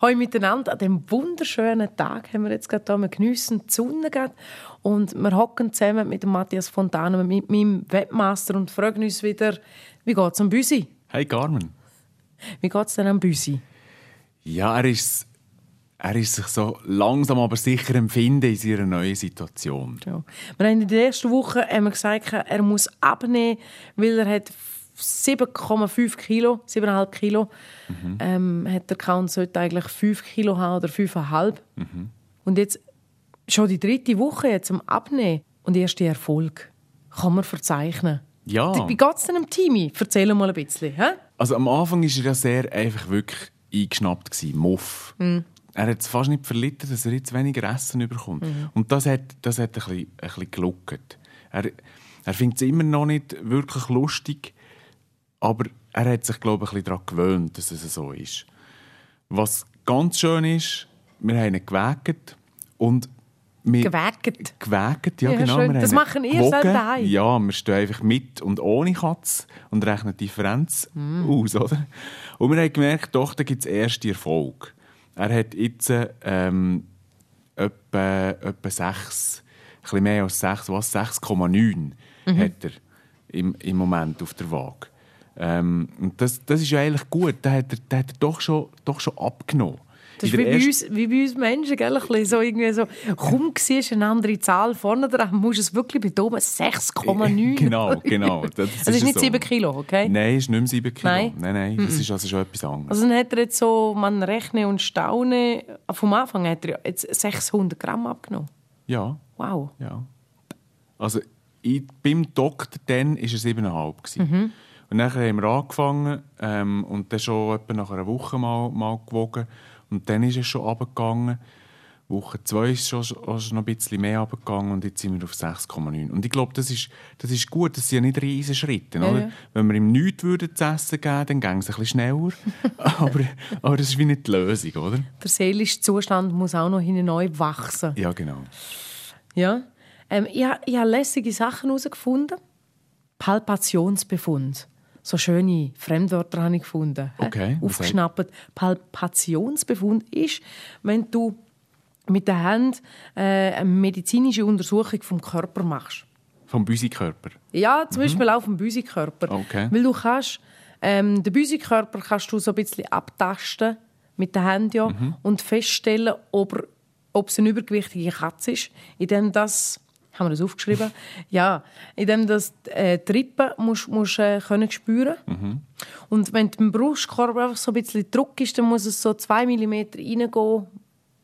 Hallo miteinander. An diesem wunderschönen Tag haben wir jetzt gerade hier. Wir geniessen die Sonne gerade und wir hocken zusammen mit Matthias Fontana, mit meinem Webmaster und fragen uns wieder, wie geht es am Büsi? Hey Carmen. Wie geht es denn am Büsi? Ja, er ist, er ist sich so langsam aber sicher empfinden in seiner neuen Situation. Ja. Wir haben in der ersten Woche haben wir gesagt, er muss abnehmen, weil er hat 7,5 Kilo, 7,5 Kilo mhm. ähm, hat er und sollte eigentlich 5 Kilo haben oder 5,5. Mhm. Und jetzt schon die dritte Woche jetzt am Abnehmen und erste Erfolg. Kann man verzeichnen. Ja. Wie geht es denn am Team? Erzähl mal ein bisschen. Hä? Also am Anfang war er ja sehr einfach wirklich eingeschnappt. Gewesen. Muff. Mhm. Er hat es fast nicht verlitten, dass er jetzt weniger Essen bekommt. Mhm. Und das hat, das hat ein bisschen, ein bisschen geluckt. Er, er findet es immer noch nicht wirklich lustig, aber er hat sich, glaube ich, ein bisschen daran gewöhnt, dass es so ist. Was ganz schön ist, wir haben ihn gewägt und wir gewägt? Gewägt, ja, ja genau. Wir das machen ihr selber daheim? Ja, wir stehen einfach mit und ohne Katze und rechnen die Differenz mm. aus, oder? Und wir haben gemerkt, doch, da gibt es erste Erfolg. Er hat jetzt ähm, etwa, etwa 6, ein bisschen mehr als 6, was? 6,9 mhm. hat er im, im Moment auf der Waage. Ähm, und das, das ist ja eigentlich gut. Da hat er, da hat er doch, schon, doch schon abgenommen. Das ist wie bei, uns, wie bei uns Menschen, gell? Ein bisschen so irgendwie so, komm, siehst eine andere Zahl vorne dran, musst es wirklich betonen, 6,9. Genau, genau. Das, das ist, ist nicht so. 7 Kilo, okay? Nein, ist nicht mehr 7 Kilo. Nein, nein, nein das ist also schon etwas anderes. Also dann hat er jetzt so, man rechne und staune, vom Anfang hat er jetzt 600 Gramm abgenommen. Ja. Wow. Ja. Also ich, beim Doktor dann war er 7,5. Mhm. Und dann haben wir angefangen ähm, und dann schon etwa nach einer Woche mal, mal gewogen. Und dann ist es schon runtergegangen. Woche 2 ist schon, schon noch ein bisschen mehr runtergegangen und jetzt sind wir auf 6,9. Und ich glaube, das ist, das ist gut, das sind ja nicht riesige Schritte. Ja, ja. Wenn wir ihm nichts würden zu essen geben, dann ging es ein bisschen schneller. aber, aber das ist wie nicht die Lösung, oder? Der seelische Zustand muss auch noch neu wachsen. Ja, genau. Ja. Ähm, ich, ich habe lässige Sachen herausgefunden. Palpationsbefund so schöne Fremdwörter habe ich gefunden. Okay. Aufgeschnappt. Palpationsbefund ist, wenn du mit der Hand äh, eine medizinische Untersuchung vom Körper machst. Vom Büsikörper? Ja, zum mhm. Beispiel auch vom Büsikörper. Okay. Weil du kannst, ähm, den Büsikörper kannst du so ein bisschen abtasten mit der Hand ja, mhm. und feststellen, ob, ob es eine übergewichtige Katze ist, indem das haben wir das aufgeschrieben? ja, indem das äh, Trippen musst, musst äh, können spüren. Mhm. Und wenn im Brustkorb einfach so ein bisschen Druck ist, dann muss es so zwei Millimeter reingehen,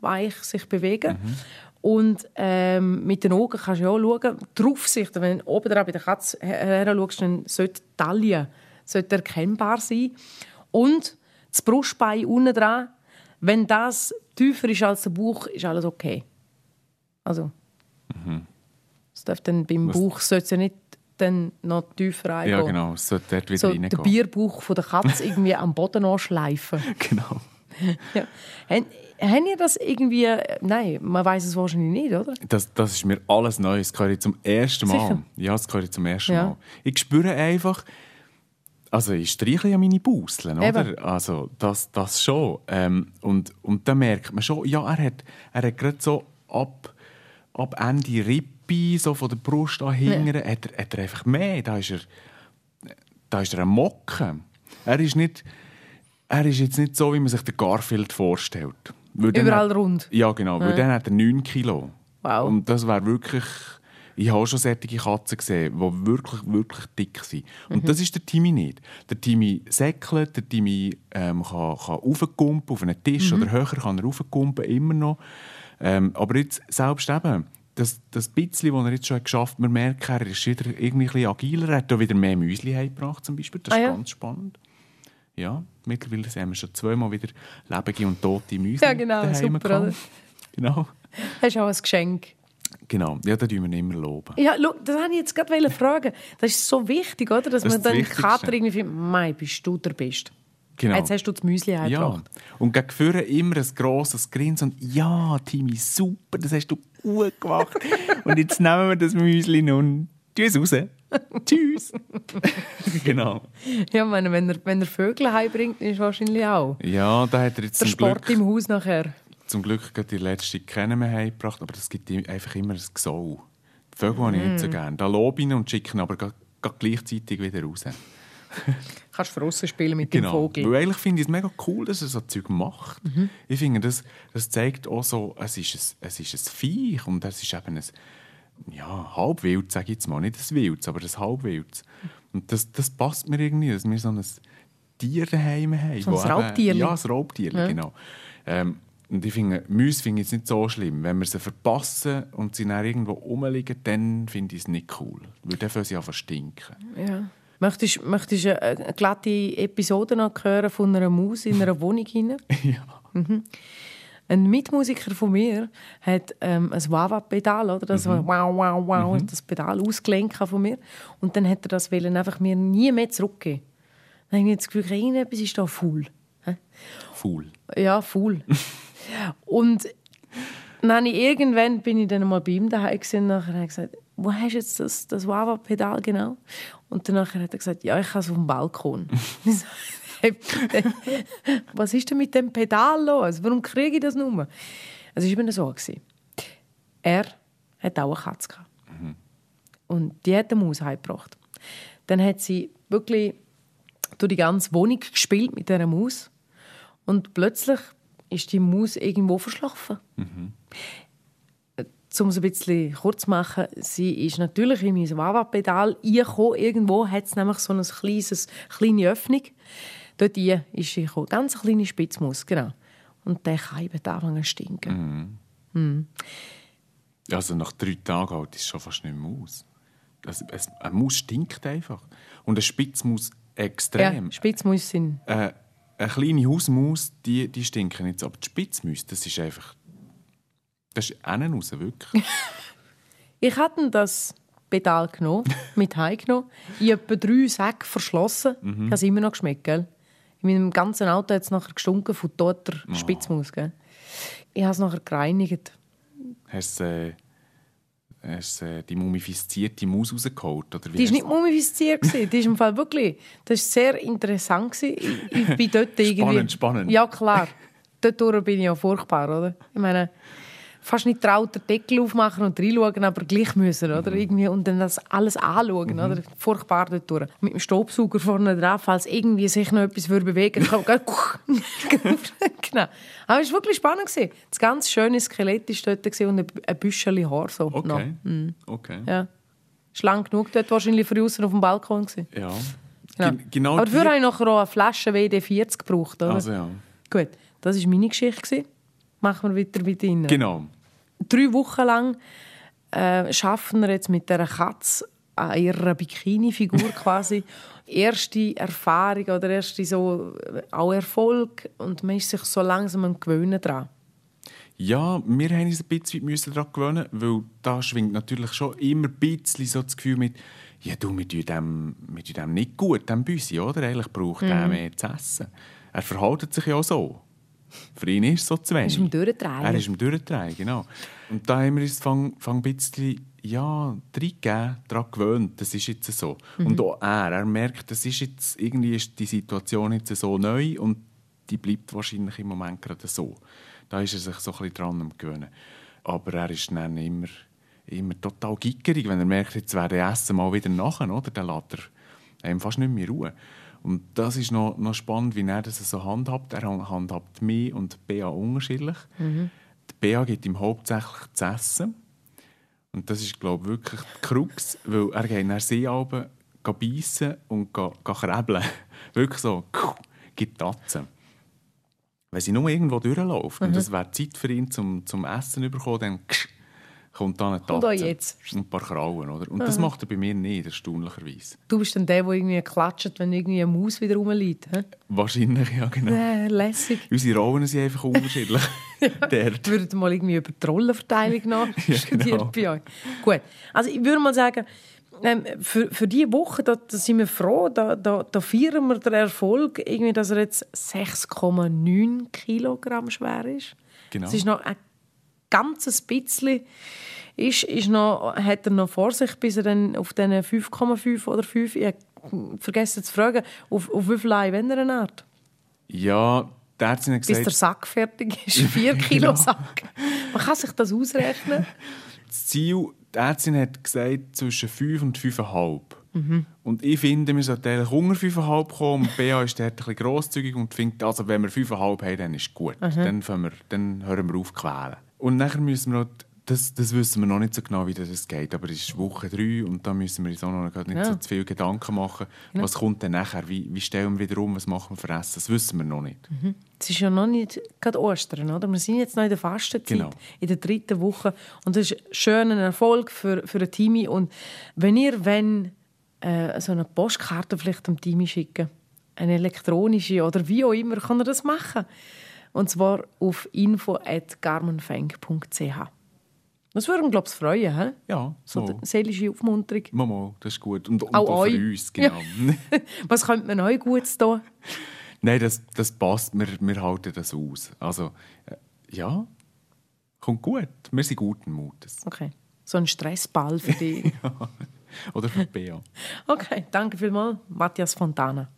weich sich bewegen. Mhm. Und ähm, mit den Augen kannst du auch schauen, die Draufsicht, wenn du oben bei der Katze her, her schaust, dann sollte die Taille sollte erkennbar sein. Und das Brustbein unten dran, wenn das tiefer ist als der Bauch, ist alles okay. Also. Mhm. Es darf dann beim Was? Bauch sollte ja nicht dann noch tiefer reingehen. Ja, genau. Es sollte dort wieder so reingehen. Der Bierbauch von der Katze irgendwie am Boden anschleifen. Genau. ja. Haben, ihr das irgendwie... Nein, man weiß es wahrscheinlich nicht, oder? Das, das ist mir alles neu. Das höre ich zum ersten Mal. Sicher? Ja, das höre ich zum ersten ja. Mal. Ich spüre einfach... Also ich streichle ja meine Bauseln, oder? Also das, das schon. Ähm, und, und dann merkt man schon, ja, er hat, er hat gerade so ab, ab Ende Rippe Bein, so von der Brust an hinten, ja. hat, er, hat er einfach mehr. Da ist er, da ist er ein Mocken. Er ist, nicht, er ist jetzt nicht so, wie man sich den Garfield vorstellt. Überall hat, rund? Ja, genau. Ja. Weil dann hat er 9 Kilo. Wow. Und das wäre wirklich... Ich habe schon solche Katzen gesehen, die wirklich, wirklich dick sind. Und mhm. das ist der Timmy nicht. Der Timmy säckelt, der Timmy ähm, kann, kann raufkumpen auf einen Tisch mhm. oder höher kann er raufkumpen, immer noch. Ähm, aber jetzt selbst eben, das, das bisschen, das er jetzt schon geschafft hat, man merkt, er ist wieder irgendwie agiler. Er hat auch wieder mehr Müsli gebracht, zum Beispiel. Das ist ah, ja. ganz spannend. Ja, mittlerweile haben wir schon zweimal wieder lebende und tote Müsli Ja, genau, super, oder? Genau. Das ist auch ein Geschenk. Genau, ja, da tun wir immer loben. Ja, look, das wollte ich jetzt gerade fragen. Das ist so wichtig, oder? Dass das man dann Kater irgendwie findet, «Mei, bist du der Beste?» Genau. Jetzt hast du das Müsli eingebracht. Ja. Und gegen vorne immer ein grosses Grinsen und «Ja, Timmy, super, das hast du gut gemacht. und jetzt nehmen wir das Müsli und es raus. Tschüss. genau. Ja, meine, wenn er, wenn er Vögel heimbringt, ist wahrscheinlich auch. Ja, da hat er jetzt Der Sport Glück, im Haus nachher. zum Glück gerade die letzte keine mehr heimgebracht, aber das gibt ihm einfach immer ein Gesau. Die Vögel habe ich nicht so Mm. gerne. Da lobe ich ihn und schicke ihn aber gleichzeitig wieder raus. Kannst du draussen spielen mit Genau. dem Vogel. Weil eigentlich finde ich es mega cool, dass er so Zeug macht. Mhm. Ich finde, das, das zeigt auch so, es ist ein, es ist ein Viech und es ist eben ein ja, Halbwild, sage ich jetzt mal. Nicht ein Wildes, aber ein Halbwildes. Und das, das passt mir irgendwie, dass wir so ein Tier daheim haben. So ein Raubtierli. Ja, ein Raubtierli, Ja. genau. Ähm, und ich finde, Mäuse finde ich jetzt nicht so schlimm. Wenn wir sie verpassen und sie dann irgendwo rumliegen, dann finde ich es nicht cool. Weil dann fangen sie an stinken. Ja. Möchtest, möchtest du eine, glatte Episode noch hören von einer Maus in einer Wohnung hinein? ja. Ein Mitmusiker von mir hat ähm, ein Wawa-Pedal, oder? Das wow, wow, wow, das Pedal ausgelenkt von mir. Und dann hat er das wollen, einfach mir nie mehr zurückgeben. Dann habe ich das Gefühl, irgendetwas ist da faul. Faul. Ja, faul. und dann habe ich, irgendwann bin ich dann mal bei ihm daheim gewesen, und nachher habe ich gesagt, wo hast du jetzt das, das Wawa-Pedal genau? Und dann hat er gesagt, ja, ich habe es auf dem Balkon. Ich Was ist denn mit dem Pedal los? Warum kriege ich das nur? Also es war immer so. Gewesen. Er hat auch eine Katze. Gehabt. Und die hat eine Maus heimgebracht. Dann hat sie wirklich durch die ganze Wohnung gespielt mit dieser Maus. Und plötzlich ist die Maus irgendwo verschlafen. Um es ein bisschen kurz zu machen, sie ist natürlich in mein Wawa-Pedal reingekommen. Irgendwo hat es nämlich so eine kleines, kleine Öffnung. Dort rein ist sie gekommen. Ganz eine kleine Spitzmaus, genau. Und der kann eben anfangen zu stinken. Also nach drei Tagen halt ist es schon fast nicht mehr Maus. Also, es, eine Maus stinkt einfach. Und eine Spitzmaus extrem. Ja, Spitzmaus sind... Äh, eine kleine Hausmaus, die, die stinken jetzt. Aber die Spitzmaus, das ist einfach... Das ist innen raus, wirklich. Ich hatte das Pedal genommen, mit heimgenommen, in etwa drei Säcke verschlossen. Ich habe es immer noch geschmeckt, gell? In meinem ganzen Auto hat es nachher gestunken von toter Spitzmaus, gell? Ich habe es nachher gereinigt. Hast du äh, hast, äh, die mumifizierte Maus rausgeholt? Oder wie Die war nicht mumifiziert. Die ist im Fall wirklich... Das war sehr interessant. Ich, ich bin dort irgendwie... Spannend, spannend. Ja, klar. Dort bin ich ja furchtbar, oder? Ich meine, fast nicht traut, den Deckel aufmachen und reinschauen, aber gleich müssen, oder? Irgendwie, und dann das alles anschauen, oder? Furchtbar dort durch. Mit dem Staubsauger vorne drauf, falls irgendwie sich noch etwas würde bewegen würde. genau. Aber es war wirklich spannend. gewesen. Das ganz schöne Skelett war dort und ein- Büschel Haar. So noch. Okay. okay. Ja. Schlank genug dort wahrscheinlich für außen auf dem Balkon. Gewesen. Ja. Genau. Gen- Genau Aber dafür habe ich nachher auch eine Flasche WD-40 gebraucht. Oder? Also ja. Gut, das war meine Geschichte. gewesen. Machen wir weiter mit Ihnen. Genau. Drei Wochen lang äh, schaffen wir jetzt mit dieser Katze an ihrer Bikini-Figur quasi erste Erfahrung oder erste so äh, auch Erfolg und man ist sich so langsam am gewöhnen dran. Ja, wir haben uns ein bisschen müssen daran gewöhnen, weil da schwingt natürlich schon immer ein bisschen so das Gefühl mit, ja du, wir tun dem, wir tun dem nicht gut, dem Büsi, oder? Eigentlich braucht er Mhm. mehr zu essen. Er verhält sich ja auch so. Für ihn ist es so zu wenig. ist im Durchdrehen. Er ist im Durchdrehen, genau. Und da haben wir uns fang, fang ein bisschen ja, reingegeben, daran gewöhnt, das ist jetzt so. Mhm. Und auch er, er merkt, das ist jetzt, irgendwie ist die Situation jetzt so neu und die bleibt wahrscheinlich im Moment gerade so. Da ist er sich so ein bisschen dran am gewöhnen. Aber er ist dann immer, immer total gickerig, wenn er merkt, jetzt wäre das Essen mal wieder nachher, oder? Dann lässt er einem fast nicht mehr Ruhe. Und das ist noch, noch spannend, wie er das so handhabt. Er handhabt mich und Bea unterschiedlich. Die Bea gibt ihm hauptsächlich zu essen. Und das ist, glaube ich, wirklich die Krux, weil er geht nach Seealben beißen und krebeln. wirklich so, gibt Tatzen. Wenn sie nur irgendwo durchläuft und es wäre Zeit für ihn zum, zum Essen zu bekommen, dann kommt dann eine Tatze und ein paar Krauen. Oder? Und das macht er bei mir nicht, erstaunlicherweise. Du bist dann der, der irgendwie klatscht, wenn irgendwie eine Maus wieder rumliegt. hä? Wahrscheinlich, ja genau. Äh, lässig. Unsere Rollen sind einfach unterschiedlich. Dort. Würdet mal irgendwie über die Rollenverteilung nachstudieren genau. bei euch? Gut. Also ich würde mal sagen, ähm, für, für diese Woche da, da sind wir froh, da, da, da feiern wir den Erfolg, irgendwie, dass er jetzt 6,9 Kilogramm schwer ist. Genau. Das ist noch ein ganzes bisschen ist, ist noch, hat er noch vor sich, bis er dann auf diesen 5,5 oder 5, ich vergessen zu fragen, auf, auf wie viel wenn er eine Art? Ja, der hat gesagt... Bis der Sack fertig ist, 4 Kilo genau. Sack. Man kann sich das ausrechnen. Das Ziel, die Ärztin hat gesagt, zwischen 5 und 5,5. Mhm. Und ich finde, wir sollten eigentlich unter 5,5 kommen. Und BA ist dort ein bisschen grosszügig und findet, also wenn wir 5,5 haben, dann ist es gut. Mhm. Dann, wir, dann hören wir auf quälen. Und nachher müssen wir noch das, das wissen wir noch nicht so genau, wie das geht, aber es ist Woche drei und da müssen wir uns auch noch nicht ja. so zu viel Gedanken machen. Ja. Was kommt denn nachher? Wie, wie stellen wir wieder um? Was machen wir für Essen? Das wissen wir noch nicht. Mhm. Es ist ja noch nicht gerade Ostern, oder? Wir sind jetzt noch in der Fastenzeit, genau. in der dritten Woche und das ist ein schöner Erfolg für, für ein Team. Und wenn ihr wenn, äh, so eine Postkarte vielleicht dem Team schicken, eine elektronische oder wie auch immer, kann er das machen. Und zwar auf info.garmenfang.ch. Das würde uns, glaube ich, freuen. He? Ja, so. so seelische Aufmunterung. Mama, das ist gut. Und, und auch, auch für uns, genau. Ja. Was könnte man euch gut tun? Nein, das, das passt. Wir, wir halten das aus. Also, äh, ja, kommt gut. Wir sind guten Mutes. Okay. So ein Stressball für dich. ja. Oder für Bea. Okay, danke vielmals, Matthias Fontana.